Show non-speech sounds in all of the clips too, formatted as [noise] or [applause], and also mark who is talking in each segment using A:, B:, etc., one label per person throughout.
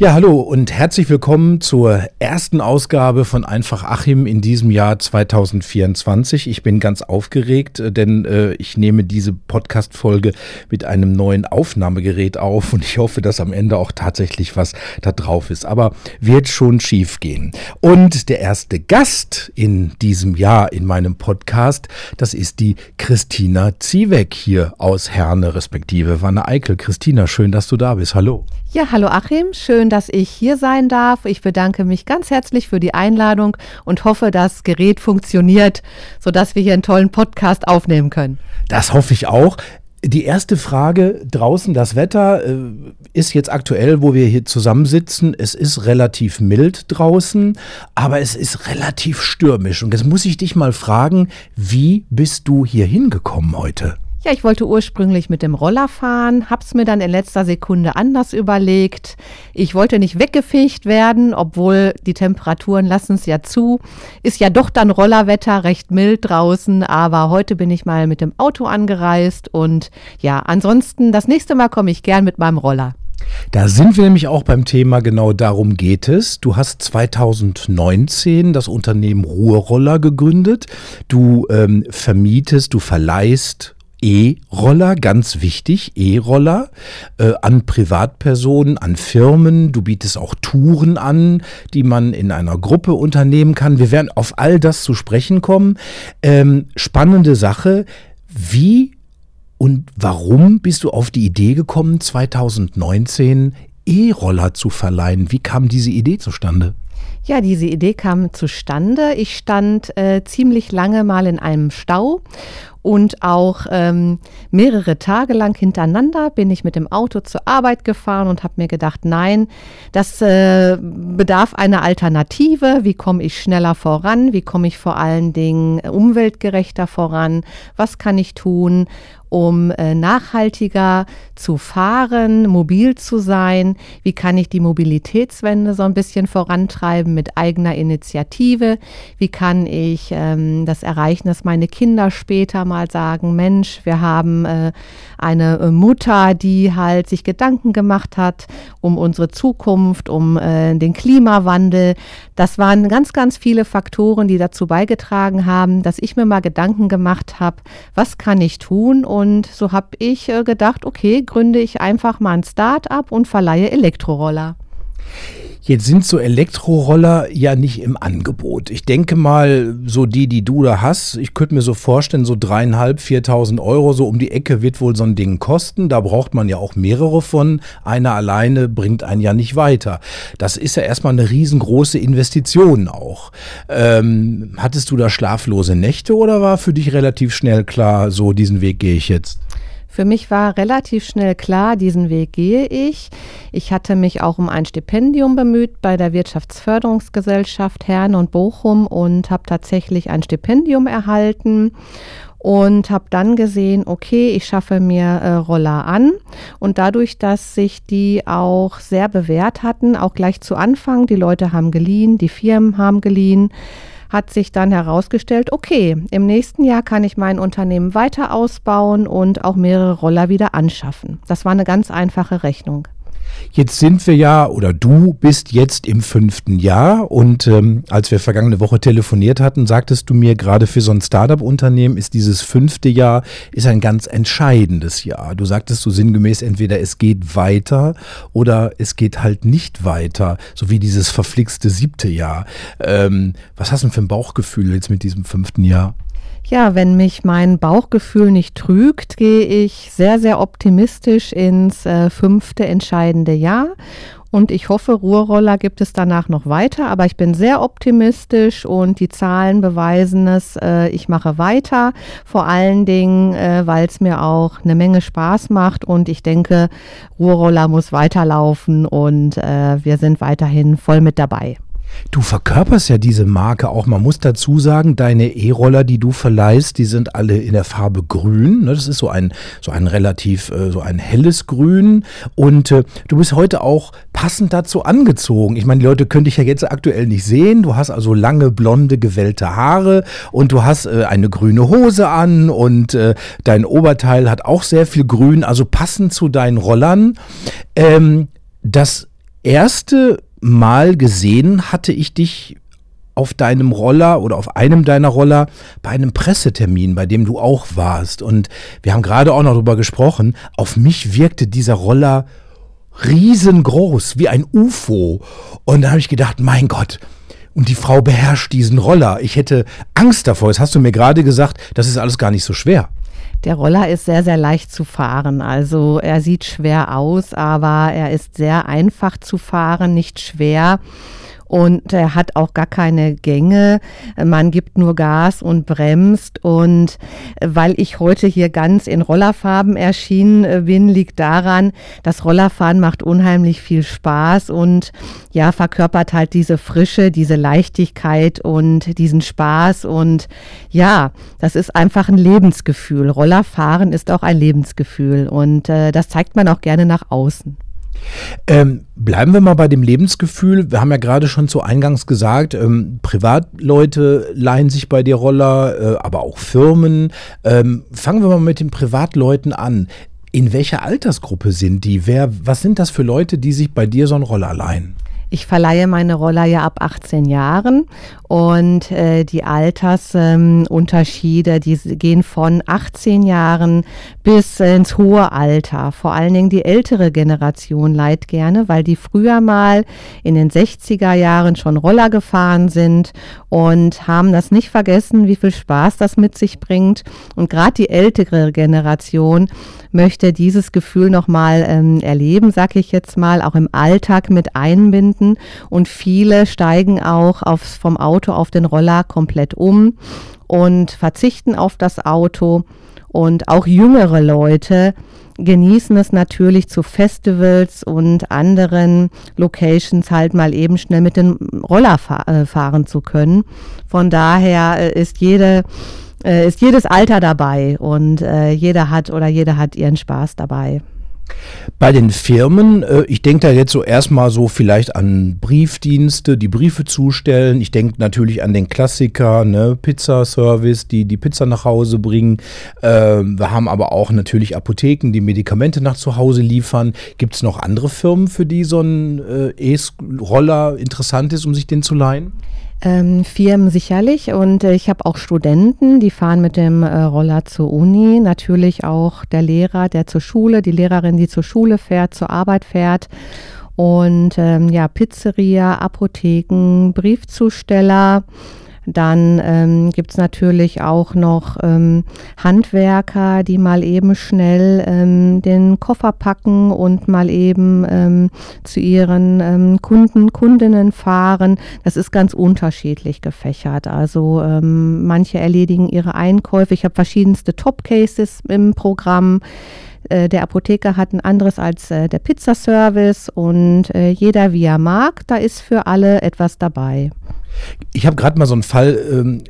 A: Ja, hallo und herzlich willkommen zur ersten Ausgabe von Einfach Achim in diesem Jahr 2024. Ich bin ganz aufgeregt, äh, denn äh, ich nehme diese Podcast-Folge mit einem neuen Aufnahmegerät auf und ich hoffe, dass am Ende auch tatsächlich was da drauf ist. Aber wird schon schief gehen. Und der erste Gast in diesem Jahr in meinem Podcast, das ist die Christina Ziewek hier aus Herne, respektive Wanne Eickel. Christina, schön, dass du da bist. Hallo.
B: Ja, hallo Achim, schön, dass ich hier sein darf. Ich bedanke mich ganz herzlich für die Einladung und hoffe, das Gerät funktioniert, sodass wir hier einen tollen Podcast aufnehmen können.
A: Das hoffe ich auch. Die erste Frage draußen, das Wetter äh, ist jetzt aktuell, wo wir hier zusammensitzen. Es ist relativ mild draußen, aber es ist relativ stürmisch. Und jetzt muss ich dich mal fragen, wie bist du hier hingekommen heute?
B: Ja, ich wollte ursprünglich mit dem Roller fahren, hab's mir dann in letzter Sekunde anders überlegt. Ich wollte nicht weggefegt werden, obwohl die Temperaturen lassen es ja zu. Ist ja doch dann Rollerwetter, recht mild draußen, aber heute bin ich mal mit dem Auto angereist und ja, ansonsten das nächste Mal komme ich gern mit meinem Roller.
A: Da sind wir nämlich auch beim Thema, genau darum geht es. Du hast 2019 das Unternehmen Ruhrroller gegründet. Du ähm, vermietest, du verleihst E-Roller, ganz wichtig, E-Roller äh, an Privatpersonen, an Firmen. Du bietest auch Touren an, die man in einer Gruppe unternehmen kann. Wir werden auf all das zu sprechen kommen. Ähm, spannende Sache. Wie und warum bist du auf die Idee gekommen, 2019 E-Roller zu verleihen? Wie kam diese Idee zustande?
B: Ja, diese Idee kam zustande. Ich stand äh, ziemlich lange mal in einem Stau und auch ähm, mehrere Tage lang hintereinander bin ich mit dem Auto zur Arbeit gefahren und habe mir gedacht, nein, das äh, bedarf einer Alternative. Wie komme ich schneller voran? Wie komme ich vor allen Dingen umweltgerechter voran? Was kann ich tun? um äh, nachhaltiger zu fahren, mobil zu sein? Wie kann ich die Mobilitätswende so ein bisschen vorantreiben mit eigener Initiative? Wie kann ich ähm, das erreichen, dass meine Kinder später mal sagen, Mensch, wir haben äh, eine äh, Mutter, die halt sich Gedanken gemacht hat um unsere Zukunft, um äh, den Klimawandel. Das waren ganz, ganz viele Faktoren, die dazu beigetragen haben, dass ich mir mal Gedanken gemacht habe, was kann ich tun? Und so habe ich gedacht, okay, gründe ich einfach mal ein Start-up und verleihe Elektroroller.
A: Jetzt sind so Elektroroller ja nicht im Angebot. Ich denke mal, so die, die du da hast, ich könnte mir so vorstellen, so dreieinhalb, viertausend Euro so um die Ecke wird wohl so ein Ding kosten. Da braucht man ja auch mehrere von. Einer alleine bringt einen ja nicht weiter. Das ist ja erstmal eine riesengroße Investition auch. Ähm, hattest du da schlaflose Nächte oder war für dich relativ schnell klar, so diesen Weg gehe ich jetzt?
B: Für mich war relativ schnell klar, diesen Weg gehe ich. Ich hatte mich auch um ein Stipendium bemüht bei der Wirtschaftsförderungsgesellschaft Herne und Bochum und habe tatsächlich ein Stipendium erhalten und habe dann gesehen, okay, ich schaffe mir äh, Roller an und dadurch, dass sich die auch sehr bewährt hatten, auch gleich zu Anfang, die Leute haben geliehen, die Firmen haben geliehen, hat sich dann herausgestellt, okay, im nächsten Jahr kann ich mein Unternehmen weiter ausbauen und auch mehrere Roller wieder anschaffen. Das war eine ganz einfache Rechnung.
A: Jetzt sind wir ja, oder du bist jetzt im fünften Jahr und ähm, als wir vergangene Woche telefoniert hatten, sagtest du mir, gerade für so ein Startup-Unternehmen ist dieses fünfte Jahr ist ein ganz entscheidendes Jahr. Du sagtest so sinngemäß, entweder es geht weiter oder es geht halt nicht weiter, so wie dieses verflixte siebte Jahr. Ähm, was hast du denn für ein Bauchgefühl jetzt mit diesem fünften Jahr?
B: Ja, wenn mich mein Bauchgefühl nicht trügt, gehe ich sehr, sehr optimistisch ins äh, fünfte entscheidende Jahr. Und ich hoffe, Ruhrroller gibt es danach noch weiter, aber ich bin sehr optimistisch und die Zahlen beweisen es. Äh, ich mache weiter, vor allen Dingen, äh, weil es mir auch eine Menge Spaß macht und ich denke, Ruhrroller muss weiterlaufen und äh, wir sind weiterhin voll mit dabei.
A: Du verkörperst ja diese Marke auch. Man muss dazu sagen, deine E-Roller, die du verleihst, die sind alle in der Farbe grün. Ne? Das ist so ein, so ein relativ, äh, so ein helles Grün. Und äh, du bist heute auch passend dazu angezogen. Ich meine, die Leute können dich ja jetzt aktuell nicht sehen. Du hast also lange, blonde, gewellte Haare und du hast äh, eine grüne Hose an und dein Oberteil hat auch sehr viel Grün, also passend zu deinen Rollern. Ähm, das erste Mal gesehen hatte ich dich auf deinem Roller oder auf einem deiner Roller bei einem Pressetermin, bei dem du auch warst. Und wir haben gerade auch noch darüber gesprochen. Auf mich wirkte dieser Roller riesengroß, wie ein UFO. Und da habe ich gedacht, mein Gott, und die Frau beherrscht diesen Roller. Ich hätte Angst davor. Jetzt hast du mir gerade gesagt, das ist alles gar nicht so schwer.
B: Der Roller ist sehr, sehr leicht zu fahren. Also er sieht schwer aus, aber er ist sehr einfach zu fahren, nicht schwer und er hat auch gar keine Gänge. Man gibt nur Gas und bremst. Und weil ich heute hier ganz in Rollerfarben erschienen äh, bin, liegt daran, das Rollerfahren macht unheimlich viel Spaß und ja, verkörpert halt diese Frische, diese Leichtigkeit und diesen Spaß. Und ja, das ist einfach ein Lebensgefühl. Rollerfahren ist auch ein Lebensgefühl und äh, das zeigt man auch gerne nach außen.
A: Ähm, bleiben wir mal bei dem Lebensgefühl. Wir haben ja gerade schon zu Eingangs gesagt, ähm, Privatleute leihen sich bei dir Roller, äh, aber auch Firmen. Ähm, fangen wir mal mit den Privatleuten an. In welcher Altersgruppe sind die? Wer, was sind das für Leute, die sich bei dir so einen Roller leihen?
B: Ich verleihe meine Roller ja ab 18 Jahren und äh, die Altersunterschiede, ähm, die gehen von 18 Jahren bis ins hohe Alter. Vor allen Dingen die ältere Generation leiht gerne, weil die früher mal in den 60er Jahren schon Roller gefahren sind und haben das nicht vergessen, wie viel Spaß das mit sich bringt. Und gerade die ältere Generation möchte dieses Gefühl nochmal ähm, erleben, sag ich jetzt mal, auch im Alltag mit einbinden. Und viele steigen auch aufs, vom Auto auf den Roller komplett um und verzichten auf das Auto. Und auch jüngere Leute genießen es natürlich zu Festivals und anderen Locations halt mal eben schnell mit dem Roller äh, fahren zu können. Von daher äh, ist jede äh, ist jedes Alter dabei und jeder hat oder jeder hat ihren Spaß dabei.
A: Bei den Firmen, äh, ich denke da jetzt so erstmal so vielleicht an Briefdienste, die Briefe zustellen. Ich denke natürlich an den Klassiker, ne, Pizzaservice, die die Pizza nach Hause bringen. Äh, wir haben aber auch natürlich Apotheken, die Medikamente nach zu Hause liefern. Gibt es noch andere Firmen, für die so ein äh, E-Roller interessant ist, um sich den zu leihen?
B: Ähm, Firmen sicherlich und äh, ich habe auch Studenten, die fahren mit dem äh, Roller zur Uni. Natürlich auch der Lehrer, der zur Schule, die Lehrerin, die zur Schule fährt, zur Arbeit fährt. Und ähm, ja, Pizzeria, Apotheken, Briefzusteller, dann ähm, gibt es natürlich auch noch ähm, Handwerker, die mal eben schnell ähm, den Koffer packen und mal eben ähm, zu ihren ähm, Kunden, Kundinnen fahren. Das ist ganz unterschiedlich gefächert. Also ähm, manche erledigen ihre Einkäufe. Ich habe verschiedenste Top-Cases im Programm äh, der Apotheker hat ein anderes als äh, der Pizzaservice und äh, jeder wie er mag, da ist für alle etwas dabei.
A: Ich habe gerade mal so einen Fall ähm,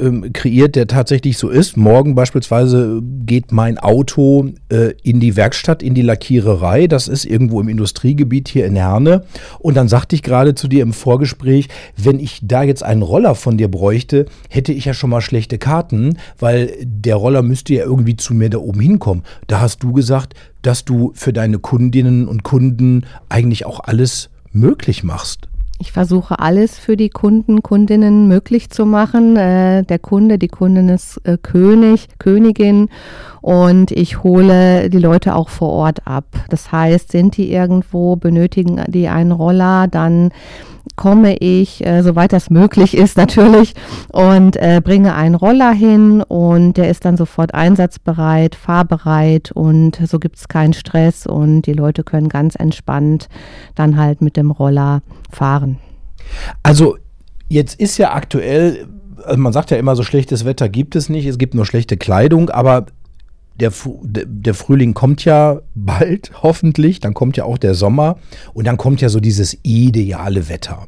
A: ähm, kreiert, der tatsächlich so ist. Morgen beispielsweise geht mein Auto äh, in die Werkstatt, in die Lackiererei. Das ist irgendwo im Industriegebiet hier in Herne. Und dann sagte ich gerade zu dir im Vorgespräch, wenn ich da jetzt einen Roller von dir bräuchte, hätte ich ja schon mal schlechte Karten, weil der Roller müsste ja irgendwie zu mir da oben hinkommen. Da hast du gesagt, dass du für deine Kundinnen und Kunden eigentlich auch alles möglich machst.
B: Ich versuche alles für die Kunden, Kundinnen möglich zu machen. Äh, der Kunde, die Kundin ist äh, König, Königin und ich hole die Leute auch vor Ort ab. Das heißt, sind die irgendwo, benötigen die einen Roller, dann komme ich, äh, soweit das möglich ist natürlich, und äh, bringe einen Roller hin und der ist dann sofort einsatzbereit, fahrbereit und so gibt es keinen Stress und die Leute können ganz entspannt dann halt mit dem Roller fahren.
A: Also jetzt ist ja aktuell also man sagt ja immer, so schlechtes Wetter gibt es nicht, es gibt nur schlechte Kleidung, aber der, der Frühling kommt ja bald, [laughs] hoffentlich, dann kommt ja auch der Sommer und dann kommt ja so dieses ideale Wetter.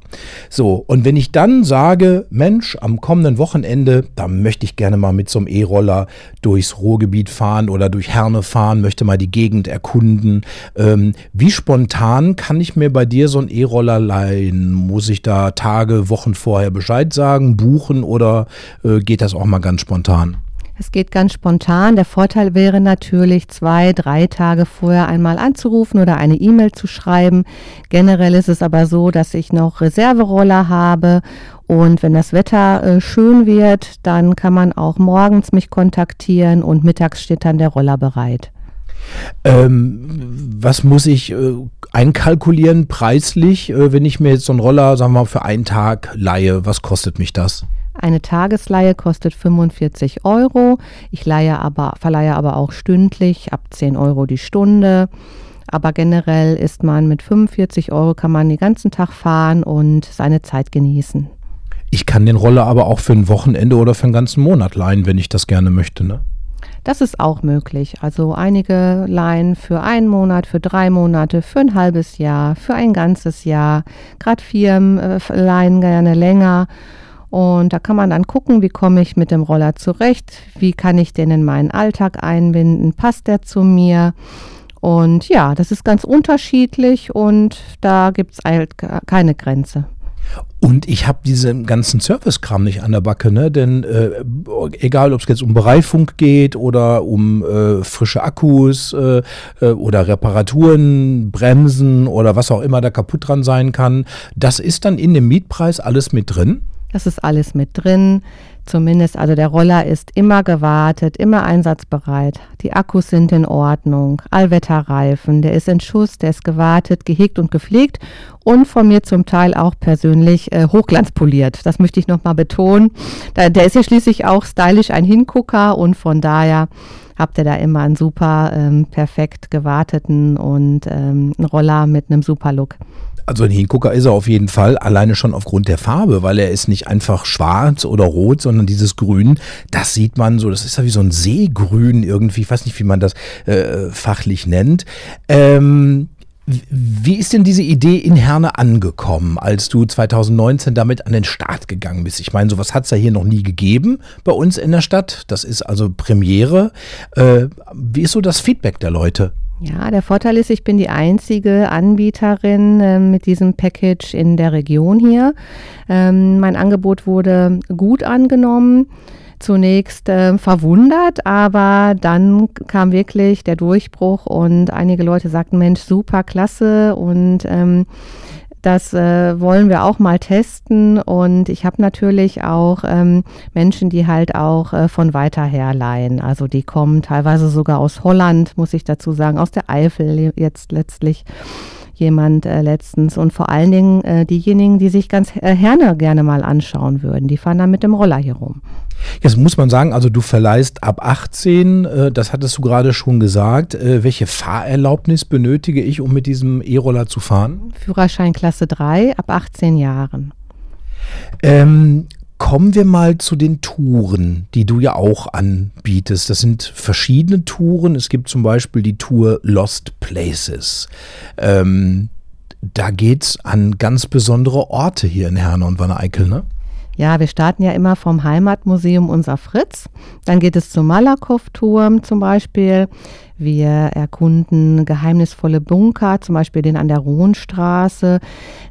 A: So, und wenn ich dann sage, Mensch, am kommenden Wochenende, da möchte ich gerne mal mit so einem E-Roller durchs Ruhrgebiet fahren oder durch Herne fahren, möchte mal die Gegend erkunden. Ähm, wie spontan kann ich mir bei dir so einen E-Roller leihen? Muss ich da Tage, Wochen vorher Bescheid sagen, buchen oder äh, geht das auch mal ganz spontan?
B: Es geht ganz spontan. Der Vorteil wäre natürlich, zwei, drei Tage vorher einmal anzurufen oder eine E-Mail zu schreiben. Generell ist es aber so, dass ich noch Reserveroller habe und wenn das Wetter äh, schön wird, dann kann man auch morgens mich kontaktieren und mittags steht dann der Roller bereit.
A: Ähm, was muss ich äh, einkalkulieren preislich, äh, wenn ich mir jetzt so einen Roller, sagen wir mal, für einen Tag leihe? Was kostet mich das?
B: Eine Tagesleihe kostet 45 Euro. Ich leihe aber, verleihe aber auch stündlich ab 10 Euro die Stunde. Aber generell ist man mit 45 Euro kann man den ganzen Tag fahren und seine Zeit genießen.
A: Ich kann den Roller aber auch für ein Wochenende oder für einen ganzen Monat leihen, wenn ich das gerne möchte, ne?
B: Das ist auch möglich. Also einige leihen für einen Monat, für drei Monate, für ein halbes Jahr, für ein ganzes Jahr. Gerade Firmen äh, leihen gerne länger. Und da kann man dann gucken, wie komme ich mit dem Roller zurecht, wie kann ich den in meinen Alltag einbinden, passt der zu mir. Und ja, das ist ganz unterschiedlich und da gibt es halt keine Grenze.
A: Und ich habe diesen ganzen Service-Kram nicht an der Backe, ne? Denn äh, egal, ob es jetzt um Bereifung geht oder um äh, frische Akkus äh, äh, oder Reparaturen, Bremsen oder was auch immer da kaputt dran sein kann, das ist dann in dem Mietpreis alles mit drin.
B: Das ist alles mit drin. Zumindest, also der Roller ist immer gewartet, immer einsatzbereit. Die Akkus sind in Ordnung, Allwetterreifen, der ist in Schuss, der ist gewartet, gehegt und gepflegt und von mir zum Teil auch persönlich äh, hochglanzpoliert. Das möchte ich nochmal betonen. Da, der ist ja schließlich auch stylisch ein Hingucker und von daher habt ihr da immer einen super ähm, perfekt gewarteten und ähm, einen Roller mit einem super Look.
A: Also ein Hingucker ist er auf jeden Fall, alleine schon aufgrund der Farbe, weil er ist nicht einfach schwarz oder rot, sondern dieses Grün, das sieht man so, das ist ja wie so ein Seegrün irgendwie, ich weiß nicht, wie man das äh, fachlich nennt. Ähm, wie ist denn diese Idee in Herne angekommen, als du 2019 damit an den Start gegangen bist? Ich meine, sowas hat es ja hier noch nie gegeben bei uns in der Stadt. Das ist also Premiere. Äh, wie ist so das Feedback der Leute?
B: Ja, der Vorteil ist, ich bin die einzige Anbieterin äh, mit diesem Package in der Region hier. Ähm, mein Angebot wurde gut angenommen zunächst äh, verwundert, aber dann kam wirklich der Durchbruch und einige Leute sagten, Mensch, super, klasse und ähm, das äh, wollen wir auch mal testen und ich habe natürlich auch ähm, Menschen, die halt auch äh, von weiter her leihen. Also die kommen teilweise sogar aus Holland, muss ich dazu sagen, aus der Eifel jetzt letztlich jemand äh, letztens und vor allen Dingen äh, diejenigen, die sich ganz äh, Herne gerne mal anschauen würden, die fahren dann mit dem Roller hier rum.
A: Jetzt muss man sagen, also du verleihst ab 18, äh, das hattest du gerade schon gesagt. Äh, welche Fahrerlaubnis benötige ich, um mit diesem E-Roller zu fahren?
B: Führerschein Klasse 3 ab 18 Jahren.
A: Ähm, Kommen wir mal zu den Touren, die du ja auch anbietest. Das sind verschiedene Touren. Es gibt zum Beispiel die Tour Lost Places. Ähm, da es an ganz besondere Orte hier in Herne und Wanne-Eickel, ne?
B: Ja, wir starten ja immer vom Heimatmuseum Unser Fritz. Dann geht es zum Malakow-Turm zum Beispiel. Wir erkunden geheimnisvolle Bunker, zum Beispiel den an der Rohnstraße.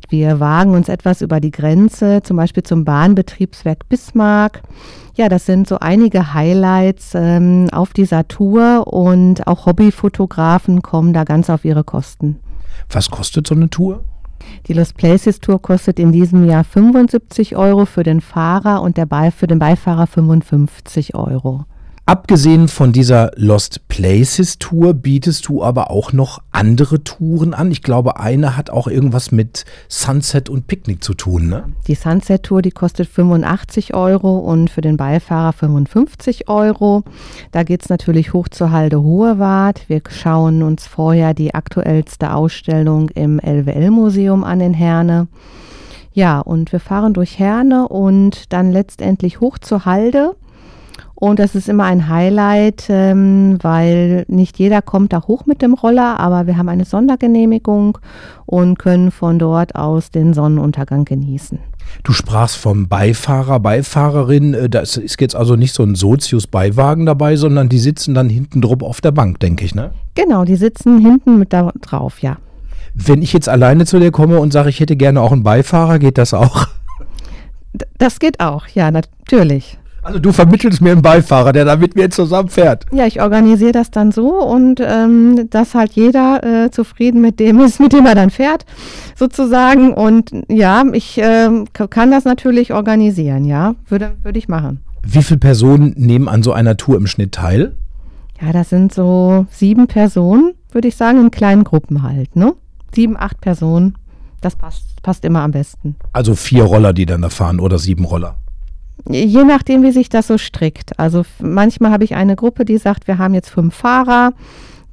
B: Wir wagen uns etwas über die Grenze, zum Beispiel zum Bahnbetriebswerk Bismarck. Ja, das sind so einige Highlights ähm, auf dieser Tour und auch Hobbyfotografen kommen da ganz auf ihre Kosten.
A: Was kostet so eine Tour?
B: Die Lost Places Tour kostet in diesem Jahr 75 Euro für den Fahrer und der für den Beifahrer 55 Euro.
A: Abgesehen von dieser Lost Places Tour bietest du aber auch noch andere Touren an. Ich glaube, eine hat auch irgendwas mit Sunset und Picknick zu tun, ne?
B: Die Sunset Tour, die kostet 85 Euro und für den Beifahrer 55 Euro. Da geht es natürlich hoch zur Halde Hohewart. Wir schauen uns vorher die aktuellste Ausstellung im LWL-Museum an in Herne. Ja, und wir fahren durch Herne und dann letztendlich hoch zur Halde. Und das ist immer ein Highlight, ähm, weil nicht jeder kommt da hoch mit dem Roller, aber wir haben eine Sondergenehmigung und können von dort aus den Sonnenuntergang genießen.
A: Du sprachst vom Beifahrer, Beifahrerin. Äh, da ist jetzt also nicht so ein Sozius-Beiwagen dabei, sondern die sitzen dann hinten drauf auf der Bank, denke ich, ne?
B: Genau, die sitzen hinten mit da drauf, ja.
A: Wenn ich jetzt alleine zu dir komme und sage, ich hätte gerne auch einen Beifahrer, geht das auch?
B: Das geht auch, ja, natürlich.
A: Also du vermittelst mir einen Beifahrer, der da mit mir zusammen fährt.
B: Ja, ich organisiere das dann so und ähm, dass halt jeder äh, zufrieden mit dem ist, [laughs] mit dem er dann fährt, sozusagen. Und ja, ich äh, kann das natürlich organisieren, ja, würde, würde ich machen.
A: Wie viele Personen nehmen an so einer Tour im Schnitt teil?
B: Ja, das sind so sieben Personen, würde ich sagen, in kleinen Gruppen halt, ne? Sieben, acht Personen. Das passt, passt immer am besten.
A: Also vier Roller, die dann da fahren oder sieben Roller?
B: Je nachdem, wie sich das so strickt. Also manchmal habe ich eine Gruppe, die sagt, wir haben jetzt fünf Fahrer,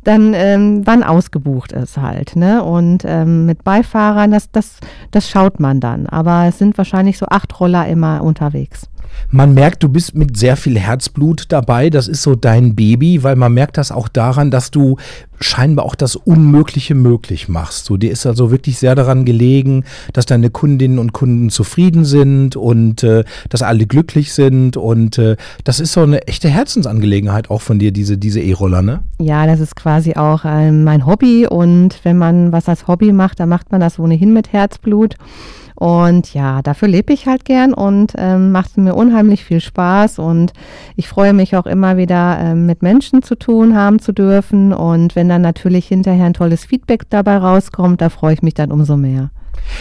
B: dann ähm, wann ausgebucht ist halt. Ne? Und ähm, mit Beifahrern, das, das, das schaut man dann. Aber es sind wahrscheinlich so acht Roller immer unterwegs.
A: Man merkt, du bist mit sehr viel Herzblut dabei. Das ist so dein Baby, weil man merkt das auch daran, dass du scheinbar auch das Unmögliche möglich machst. So, dir ist also wirklich sehr daran gelegen, dass deine Kundinnen und Kunden zufrieden sind und äh, dass alle glücklich sind. Und äh, das ist so eine echte Herzensangelegenheit auch von dir, diese diese E-Roller, ne?
B: Ja, das ist quasi auch äh, mein Hobby. Und wenn man was als Hobby macht, dann macht man das ohnehin mit Herzblut. Und ja, dafür lebe ich halt gern und ähm, macht mir unheimlich viel Spaß. Und ich freue mich auch immer wieder ähm, mit Menschen zu tun haben zu dürfen. Und wenn dann natürlich hinterher ein tolles Feedback dabei rauskommt, da freue ich mich dann umso mehr.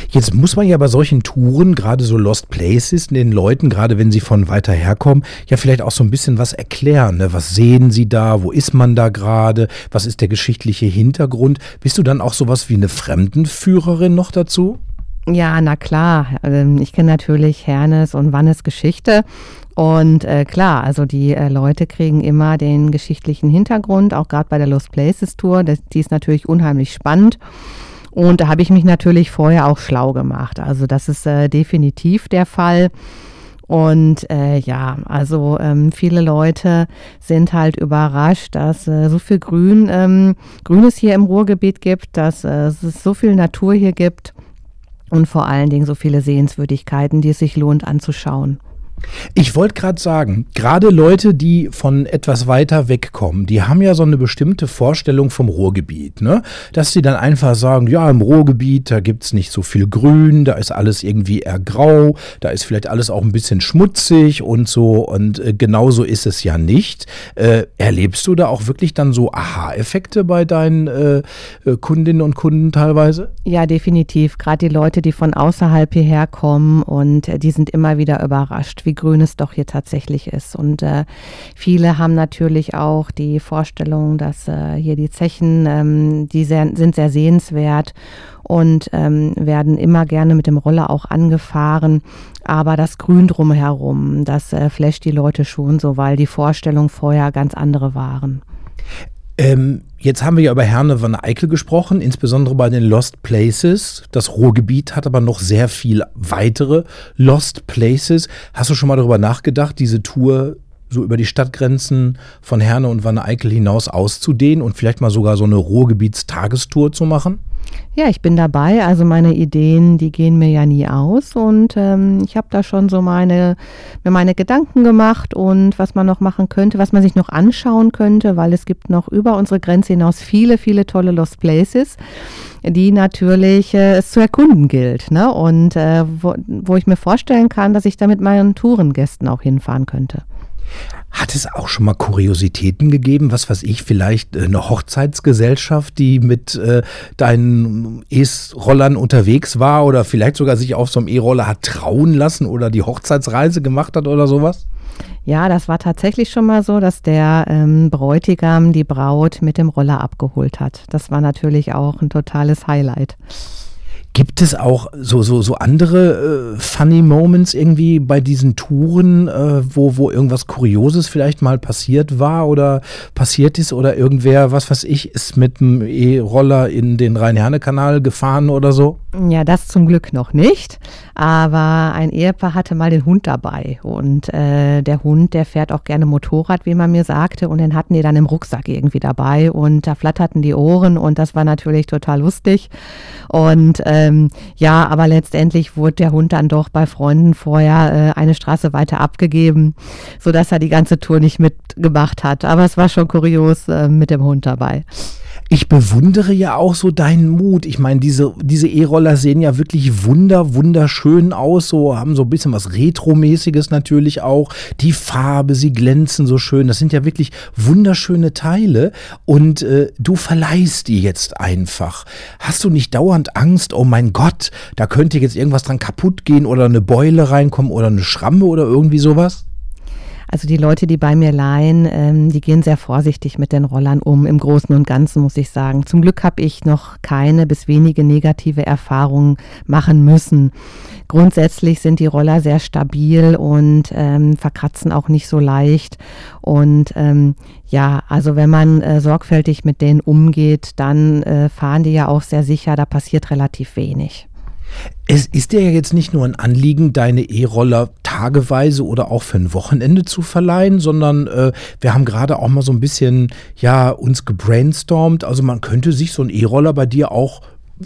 A: Jetzt muss man ja bei solchen Touren, gerade so Lost Places, den Leuten, gerade wenn sie von weiter herkommen, ja vielleicht auch so ein bisschen was erklären. Ne? Was sehen sie da? Wo ist man da gerade? Was ist der geschichtliche Hintergrund? Bist du dann auch sowas wie eine Fremdenführerin noch dazu?
B: Ja, na klar. Ähm, ich kenne natürlich Hernes und Wannes Geschichte. Und äh, klar, also die äh, Leute kriegen immer den geschichtlichen Hintergrund, auch gerade bei der Lost Places Tour. Das, die ist natürlich unheimlich spannend. Und da habe ich mich natürlich vorher auch schlau gemacht. Also das ist äh, definitiv der Fall. Und äh, ja, also ähm, viele Leute sind halt überrascht, dass äh, so viel Grün, ähm, Grünes hier im Ruhrgebiet gibt, dass äh, es so viel Natur hier gibt und vor allen Dingen so viele Sehenswürdigkeiten, die es sich lohnt anzuschauen.
A: Ich wollte gerade sagen, gerade Leute, die von etwas weiter wegkommen, die haben ja so eine bestimmte Vorstellung vom Ruhrgebiet, ne? Dass sie dann einfach sagen, ja, im Ruhrgebiet, da gibt es nicht so viel Grün, da ist alles irgendwie eher grau, da ist vielleicht alles auch ein bisschen schmutzig und so. Und äh, genauso ist es ja nicht. Äh, erlebst du da auch wirklich dann so Aha-Effekte bei deinen äh, äh Kundinnen und Kunden teilweise?
B: Ja, definitiv. Gerade die Leute, die von außerhalb hierher kommen und äh, die sind immer wieder überrascht, wie grün es doch hier tatsächlich ist. Und äh, viele haben natürlich auch die Vorstellung, dass äh, hier die Zechen, ähm, die sehr, sind sehr sehenswert und ähm, werden immer gerne mit dem Roller auch angefahren. Aber das Grün drumherum, das äh, flasht die Leute schon so, weil die Vorstellungen vorher ganz andere waren.
A: Ähm, jetzt haben wir ja über Herne van Eickel gesprochen, insbesondere bei den Lost Places. Das Ruhrgebiet hat aber noch sehr viel weitere Lost Places. Hast du schon mal darüber nachgedacht, diese Tour so über die Stadtgrenzen von Herne und Wanne Eickel hinaus auszudehnen und vielleicht mal sogar so eine Ruhrgebietstagestour zu machen?
B: Ja, ich bin dabei. Also meine Ideen, die gehen mir ja nie aus. Und ähm, ich habe da schon so meine, mir meine Gedanken gemacht und was man noch machen könnte, was man sich noch anschauen könnte, weil es gibt noch über unsere Grenze hinaus viele, viele tolle Lost Places, die natürlich äh, es zu erkunden gilt. Ne? Und äh, wo, wo ich mir vorstellen kann, dass ich da mit meinen Tourengästen auch hinfahren könnte.
A: Hat es auch schon mal Kuriositäten gegeben? Was weiß ich, vielleicht äh, eine Hochzeitsgesellschaft, die mit äh, deinen E-Rollern unterwegs war oder vielleicht sogar sich auf so einem E-Roller hat trauen lassen oder die Hochzeitsreise gemacht hat oder sowas?
B: Ja, das war tatsächlich schon mal so, dass der ähm, Bräutigam die Braut mit dem Roller abgeholt hat. Das war natürlich auch ein totales Highlight.
A: Gibt es auch so, so, so andere äh, funny Moments irgendwie bei diesen Touren, äh, wo, wo irgendwas Kurioses vielleicht mal passiert war oder passiert ist oder irgendwer, was weiß ich, ist mit einem E-Roller in den Rhein-Herne-Kanal gefahren oder so?
B: Ja, das zum Glück noch nicht. Aber ein Ehepaar hatte mal den Hund dabei und äh, der Hund, der fährt auch gerne Motorrad, wie man mir sagte, und den hatten die dann im Rucksack irgendwie dabei und da flatterten die Ohren und das war natürlich total lustig. Und äh, ähm, ja, aber letztendlich wurde der Hund dann doch bei Freunden vorher äh, eine Straße weiter abgegeben, sodass er die ganze Tour nicht mitgemacht hat. Aber es war schon kurios äh, mit dem Hund dabei.
A: Ich bewundere ja auch so deinen Mut. Ich meine, diese, diese E-Roller sehen ja wirklich wunder, wunderschön aus, so haben so ein bisschen was Retro-mäßiges natürlich auch. Die Farbe, sie glänzen so schön. Das sind ja wirklich wunderschöne Teile und äh, du verleihst die jetzt einfach. Hast du nicht dauernd Angst, oh mein Gott, da könnte jetzt irgendwas dran kaputt gehen oder eine Beule reinkommen oder eine Schramme oder irgendwie sowas?
B: Also die Leute, die bei mir leihen, ähm, die gehen sehr vorsichtig mit den Rollern um. Im Großen und Ganzen muss ich sagen. Zum Glück habe ich noch keine bis wenige negative Erfahrungen machen müssen. Grundsätzlich sind die Roller sehr stabil und ähm, verkratzen auch nicht so leicht. Und ähm, ja, also wenn man äh, sorgfältig mit denen umgeht, dann äh, fahren die ja auch sehr sicher. Da passiert relativ wenig.
A: Es ist dir ja jetzt nicht nur ein Anliegen, deine E-Roller tageweise oder auch für ein Wochenende zu verleihen, sondern äh, wir haben gerade auch mal so ein bisschen ja uns gebrainstormt. Also man könnte sich so ein E-Roller bei dir auch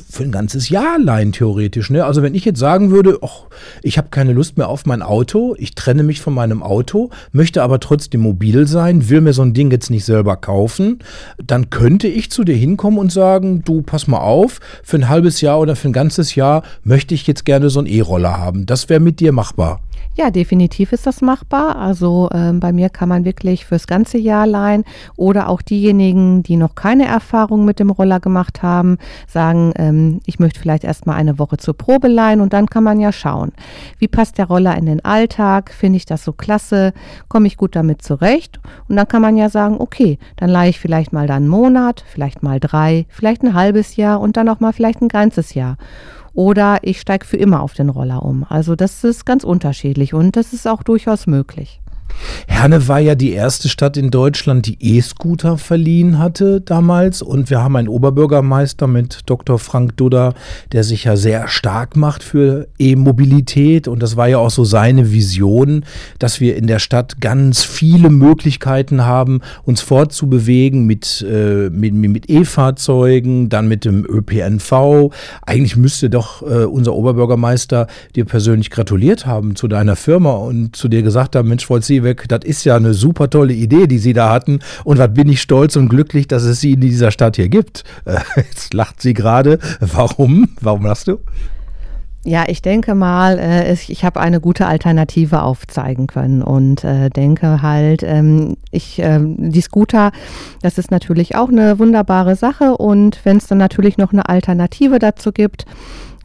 A: für ein ganzes Jahr leihen, theoretisch. Ne? Also wenn ich jetzt sagen würde, ach, ich habe keine Lust mehr auf mein Auto, ich trenne mich von meinem Auto, möchte aber trotzdem mobil sein, will mir so ein Ding jetzt nicht selber kaufen, dann könnte ich zu dir hinkommen und sagen, du pass mal auf, für ein halbes Jahr oder für ein ganzes Jahr möchte ich jetzt gerne so einen E-Roller haben. Das wäre mit dir machbar.
B: Ja, definitiv ist das machbar. Also ähm, bei mir kann man wirklich fürs ganze Jahr leihen. Oder auch diejenigen, die noch keine Erfahrung mit dem Roller gemacht haben, sagen, ähm, ich möchte vielleicht erstmal eine Woche zur Probe leihen und dann kann man ja schauen, wie passt der Roller in den Alltag, finde ich das so klasse, komme ich gut damit zurecht? Und dann kann man ja sagen, okay, dann leihe ich vielleicht mal dann einen Monat, vielleicht mal drei, vielleicht ein halbes Jahr und dann auch mal vielleicht ein ganzes Jahr oder ich steige für immer auf den Roller um. Also das ist ganz unterschiedlich und das ist auch durchaus möglich.
A: Herne war ja die erste Stadt in Deutschland, die E-Scooter verliehen hatte damals. Und wir haben einen Oberbürgermeister mit Dr. Frank Dudder, der sich ja sehr stark macht für E-Mobilität. Und das war ja auch so seine Vision, dass wir in der Stadt ganz viele Möglichkeiten haben, uns fortzubewegen mit, äh, mit, mit E-Fahrzeugen, dann mit dem ÖPNV. Eigentlich müsste doch äh, unser Oberbürgermeister dir persönlich gratuliert haben zu deiner Firma und zu dir gesagt haben, Mensch, wollt Weg. Das ist ja eine super tolle Idee, die Sie da hatten. Und was bin ich stolz und glücklich, dass es sie in dieser Stadt hier gibt. Äh, jetzt lacht sie gerade. Warum? Warum lachst du?
B: Ja, ich denke mal, äh, ich habe eine gute Alternative aufzeigen können und äh, denke halt, ähm, ich, äh, die Scooter, das ist natürlich auch eine wunderbare Sache und wenn es dann natürlich noch eine Alternative dazu gibt,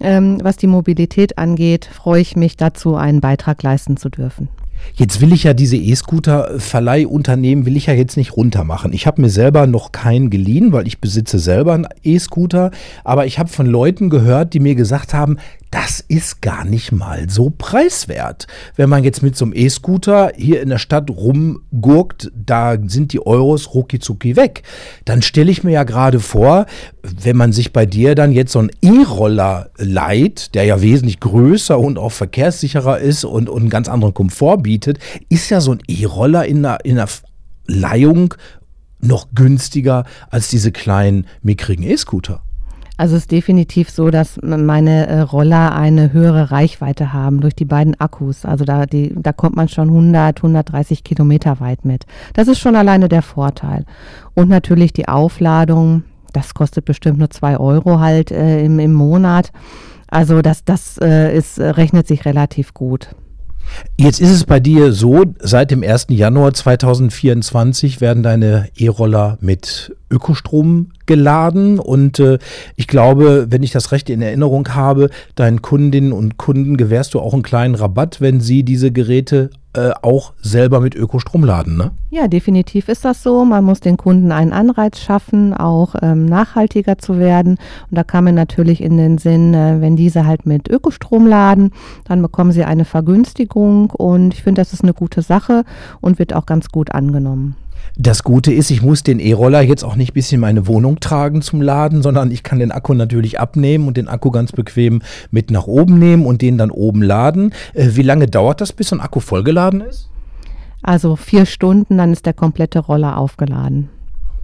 B: ähm, was die Mobilität angeht, freue ich mich dazu, einen Beitrag leisten zu dürfen.
A: Jetzt will ich ja diese E-Scooter-Verleihunternehmen will ich ja jetzt nicht runtermachen. Ich habe mir selber noch keinen geliehen, weil ich besitze selber einen E-Scooter. Aber ich habe von Leuten gehört, die mir gesagt haben, das ist gar nicht mal so preiswert. Wenn man jetzt mit so einem E-Scooter hier in der Stadt rumgurkt, da sind die Euros rucki weg. Dann stelle ich mir ja gerade vor, wenn man sich bei dir dann jetzt so einen E-Roller leiht, der ja wesentlich größer und auch verkehrssicherer ist und, und einen ganz anderen Komfort bietet, ist ja so ein E-Roller in einer, in einer Leihung noch günstiger als diese kleinen mickrigen E-Scooter.
B: Also es ist definitiv so, dass meine äh, Roller eine höhere Reichweite haben durch die beiden Akkus. Also da, die, da kommt man schon 100, 130 Kilometer weit mit. Das ist schon alleine der Vorteil. Und natürlich die Aufladung, das kostet bestimmt nur zwei Euro halt äh, im, im Monat. Also das, das äh, ist, rechnet sich relativ gut.
A: Jetzt ist es bei dir so, seit dem 1. Januar 2024 werden deine E-Roller mit Ökostrom geladen und äh, ich glaube, wenn ich das recht in Erinnerung habe, deinen Kundinnen und Kunden gewährst du auch einen kleinen Rabatt, wenn sie diese Geräte äh, auch selber mit Ökostrom laden, ne?
B: Ja, definitiv ist das so. Man muss den Kunden einen Anreiz schaffen, auch ähm, nachhaltiger zu werden. Und da kam mir natürlich in den Sinn, äh, wenn diese halt mit Ökostrom laden, dann bekommen sie eine Vergünstigung und ich finde, das ist eine gute Sache und wird auch ganz gut angenommen.
A: Das Gute ist, ich muss den E-Roller jetzt auch nicht bis in meine Wohnung tragen zum Laden, sondern ich kann den Akku natürlich abnehmen und den Akku ganz bequem mit nach oben nehmen und den dann oben laden. Äh, wie lange dauert das, bis so ein Akku vollgeladen ist?
B: Also vier Stunden, dann ist der komplette Roller aufgeladen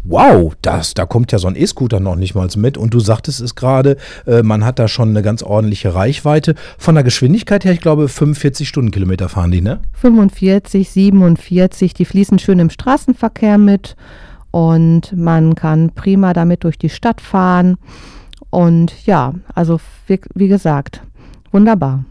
A: wow, das, da kommt ja so ein E-Scooter noch nicht mal mit. Und du sagtest es gerade, äh, man hat da schon eine ganz ordentliche Reichweite. Von der Geschwindigkeit her, ich glaube, 45 Stundenkilometer fahren die, ne?
B: 45, 47, die fließen schön im Straßenverkehr mit. und man kann prima damit durch die Stadt fahren. Und ja, also wie, wie gesagt, wunderbar.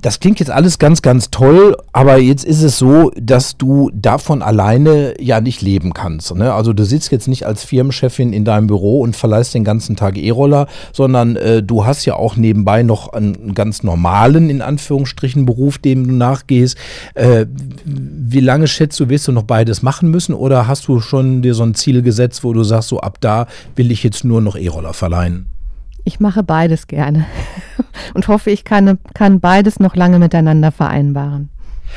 A: Das klingt jetzt alles ganz, ganz toll, aber jetzt ist es so, dass du davon alleine ja nicht leben kannst. Ne? Also du sitzt jetzt nicht als Firmenchefin in deinem Büro und verleihst den ganzen Tag E-Roller, sondern äh, du hast ja auch nebenbei noch einen ganz normalen, in Anführungsstrichen, Beruf, dem du nachgehst. Äh, wie lange schätzt du, wirst du noch beides machen müssen oder hast du schon dir so ein Ziel gesetzt, wo du sagst, so ab da will ich jetzt nur noch E-Roller verleihen?
B: Ich mache beides gerne [laughs] und hoffe, ich kann, kann beides noch lange miteinander vereinbaren.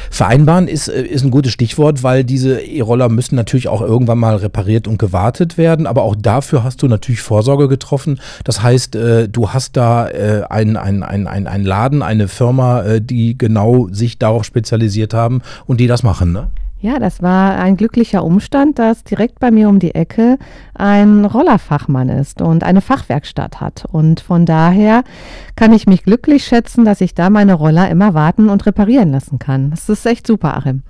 A: Vereinbaren ist, äh, ist ein gutes Stichwort, weil diese E-Roller müssen natürlich auch irgendwann mal repariert und gewartet werden. Aber auch dafür hast du natürlich Vorsorge getroffen. Das heißt, äh, du hast da äh, einen ein, ein, ein Laden, eine Firma, die genau sich darauf spezialisiert haben und die das machen, ne?
B: Ja, das war ein glücklicher Umstand, dass direkt bei mir um die Ecke ein Rollerfachmann ist und eine Fachwerkstatt hat. Und von daher kann ich mich glücklich schätzen, dass ich da meine Roller immer warten und reparieren lassen kann. Das ist echt super, Achim.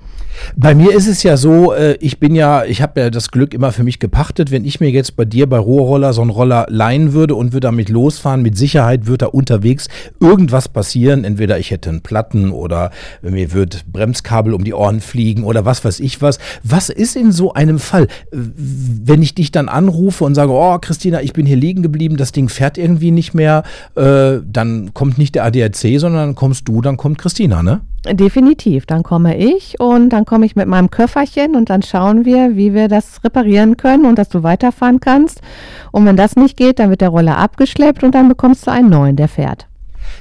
A: Bei mir ist es ja so, äh, ich bin ja, ich habe ja das Glück immer für mich gepachtet. Wenn ich mir jetzt bei dir bei Ruhrroller so einen Roller leihen würde und würde damit losfahren, mit Sicherheit wird da unterwegs irgendwas passieren. Entweder ich hätte einen Platten oder mir wird Bremskabel um die Ohren fliegen oder was weiß ich was. Was ist in so einem Fall, wenn ich dich dann anrufe und sage, oh Christina, ich bin hier liegen geblieben, das Ding fährt irgendwie nicht mehr, äh, dann kommt nicht der ADAC, sondern dann kommst du, dann kommt Christina, ne?
B: Definitiv. Dann komme ich und dann komme ich mit meinem Köfferchen und dann schauen wir, wie wir das reparieren können und dass du weiterfahren kannst. Und wenn das nicht geht, dann wird der Roller abgeschleppt und dann bekommst du einen neuen, der fährt.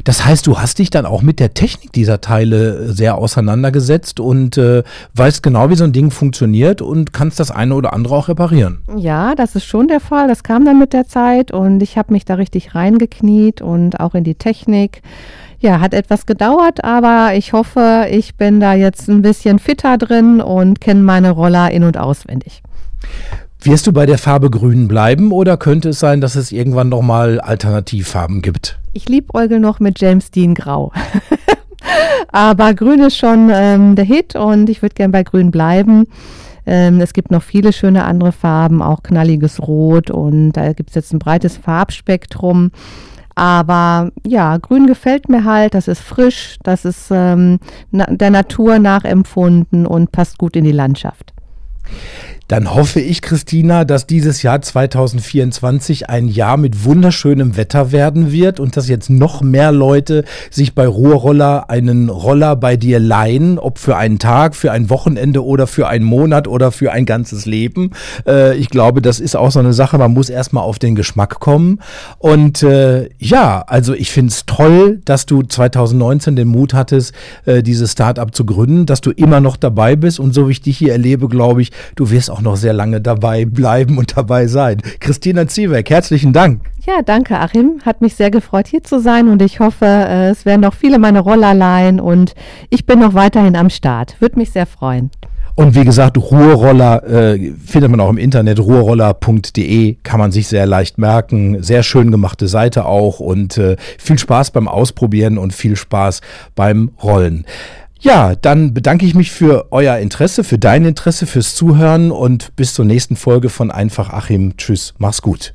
A: Das heißt, du hast dich dann auch mit der Technik dieser Teile sehr auseinandergesetzt und äh, weißt genau, wie so ein Ding funktioniert und kannst das eine oder andere auch reparieren.
B: Ja, das ist schon der Fall. Das kam dann mit der Zeit und ich habe mich da richtig reingekniet und auch in die Technik. Ja, hat etwas gedauert, aber ich hoffe, ich bin da jetzt ein bisschen fitter drin und kenne meine Roller in- und auswendig.
A: Wirst du bei der Farbe Grün bleiben oder könnte es sein, dass es irgendwann nochmal Alternativfarben gibt?
B: Ich liebäugel noch mit James Dean Grau. [laughs] aber Grün ist schon ähm, der Hit und ich würde gern bei Grün bleiben. Ähm, es gibt noch viele schöne andere Farben, auch knalliges Rot und da gibt es jetzt ein breites Farbspektrum. Aber ja, grün gefällt mir halt, das ist frisch, das ist ähm, na, der Natur nachempfunden und passt gut in die Landschaft
A: dann hoffe ich, Christina, dass dieses Jahr 2024 ein Jahr mit wunderschönem Wetter werden wird und dass jetzt noch mehr Leute sich bei Ruhrroller einen Roller bei dir leihen, ob für einen Tag, für ein Wochenende oder für einen Monat oder für ein ganzes Leben. Äh, ich glaube, das ist auch so eine Sache, man muss erstmal auf den Geschmack kommen. Und äh, ja, also ich finde es toll, dass du 2019 den Mut hattest, äh, dieses Startup zu gründen, dass du immer noch dabei bist und so wie ich dich hier erlebe, glaube ich, du wirst auch auch noch sehr lange dabei bleiben und dabei sein. Christina Ziebeck, herzlichen Dank.
B: Ja, danke, Achim. Hat mich sehr gefreut, hier zu sein und ich hoffe, äh, es werden noch viele meine Rollerlein und ich bin noch weiterhin am Start. Würde mich sehr freuen.
A: Und wie gesagt, Ruhrroller äh, findet man auch im Internet, ruhrroller.de, kann man sich sehr leicht merken. Sehr schön gemachte Seite auch und äh, viel Spaß beim Ausprobieren und viel Spaß beim Rollen. Ja, dann bedanke ich mich für euer Interesse, für dein Interesse, fürs Zuhören und bis zur nächsten Folge von Einfach Achim. Tschüss, mach's gut.